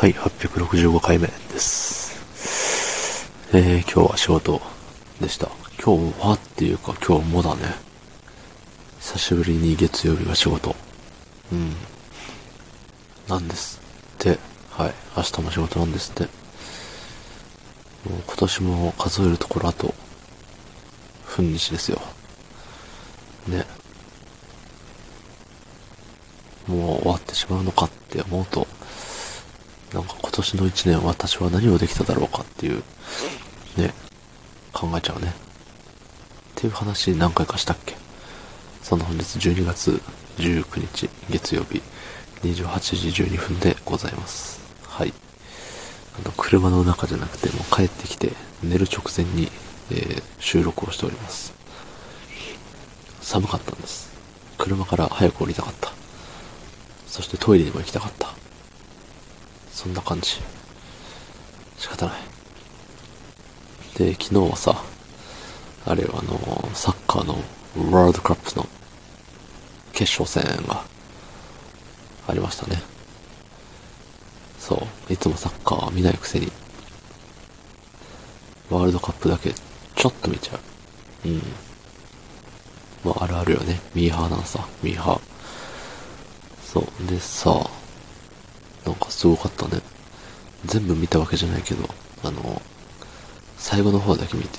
はい、865回目です。えー、今日は仕事でした。今日はっていうか今日もだね。久しぶりに月曜日が仕事。うん。なんですって。はい。明日も仕事なんですって。もう今年も数えるところあと、ふんにしですよ。ね。もう終わってしまうのかって思うと、なんか今年の一年私は何をできただろうかっていう、ね、考えちゃうね。っていう話何回かしたっけ？その本日12月19日月曜日28時12分でございます。はい。あの、車の中じゃなくてもう帰ってきて寝る直前に、えー、収録をしております。寒かったんです。車から早く降りたかった。そしてトイレにも行きたかった。そんな感じ。仕方ない。で、昨日はさ、あれはあの、サッカーのワールドカップの決勝戦がありましたね。そう。いつもサッカーは見ないくせに、ワールドカップだけちょっと見ちゃう。うん。まあ、あるあるよね。ミーハーなんさ。ミーハー。そう。でさ、なんかすごかったね。全部見たわけじゃないけど、あの、最後の方だけ見て。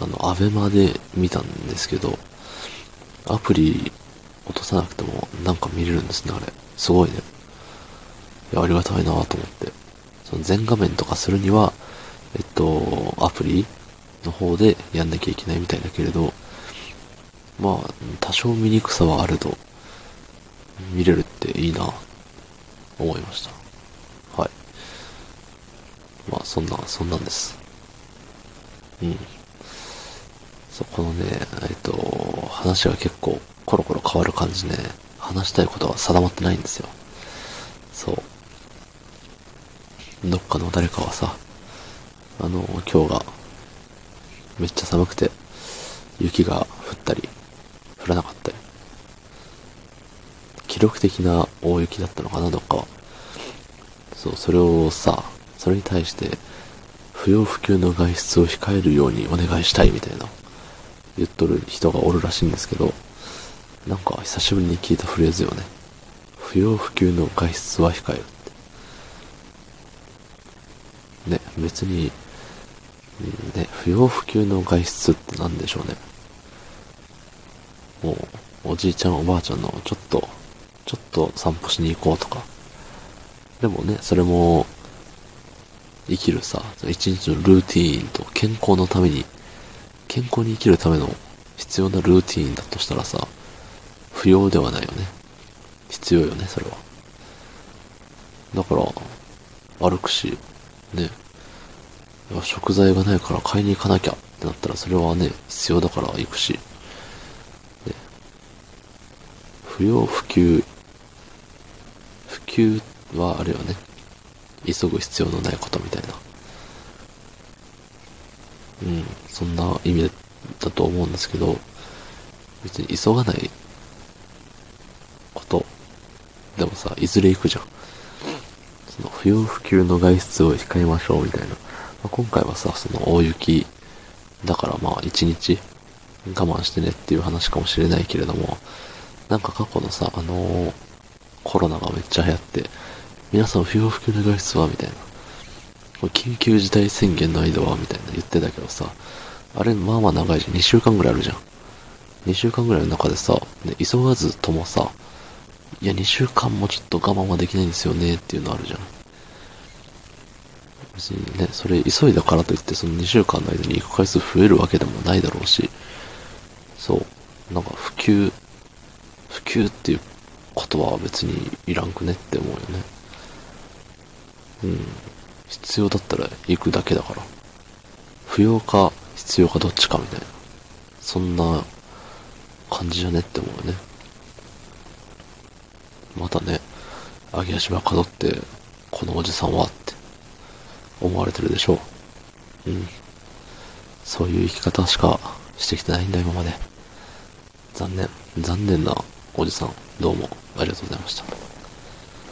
あの、アベマで見たんですけど、アプリ落とさなくてもなんか見れるんですね、あれ。すごいね。いや、ありがたいなと思って。その全画面とかするには、えっと、アプリの方でやんなきゃいけないみたいだけれど、まあ、多少見にくさはあると、見れるっていいな思いました。はい。まあ、そんな、そんなんです。うん。そ、このね、えっと、話が結構コロコロ変わる感じね、話したいことは定まってないんですよ。そう。どっかの誰かはさ、あの、今日がめっちゃ寒くて、雪が降ったり、降らなかったり、記録的な大雪だったのかな、どっかは。そう、それをさ、それに対して、不要不急の外出を控えるようにお願いしたいみたいな、言っとる人がおるらしいんですけど、なんか久しぶりに聞いたフレーズよね。不要不急の外出は控えるって。ね、別に、ね、不要不急の外出って何でしょうね。もう、おじいちゃんおばあちゃんのちょっとちょっと散歩しに行こうとか。でもね、それも、生きるさ、一日のルーティーンと健康のために、健康に生きるための必要なルーティーンだとしたらさ、不要ではないよね。必要よね、それは。だから、歩くし、ね。食材がないから買いに行かなきゃってなったらそれはね、必要だから行くし。ね、不要不急不急ってはあるよね。急ぐ必要のないことみたいな。うん、そんな意味だと思うんですけど、別に急がないこと。でもさ、いずれ行くじゃん。その不要不急の外出を控えましょうみたいな。まあ、今回はさ、その大雪だからまあ一日我慢してねっていう話かもしれないけれども、なんか過去のさ、あのーコロナがめっちゃ流行って、皆さん不要不急な外出は？みたいな。緊急事態宣言の間は？みたいな言ってたけどさ、あれまあまあ長いじゃん。2週間ぐらいあるじゃん。2週間ぐらいの中でさ、ね、急がずともさ、いや2週間もちょっと我慢はできないんですよねっていうのあるじゃん。別にね、それ急いだからといってその2週間の間に行く回数増えるわけでもないだろうし、そう、なんか普及、普及っていう言葉は別にいらんくねって思うよね。うん。必要だったら行くだけだから。不要か必要かどっちかみたいな。そんな感じじゃねって思うよね。またね、揚げ足ばかどって、このおじさんはって思われてるでしょう。うん。そういう生き方しかしてきてないんだ今まで。残念。残念なおじさん。どうもありがとうございました。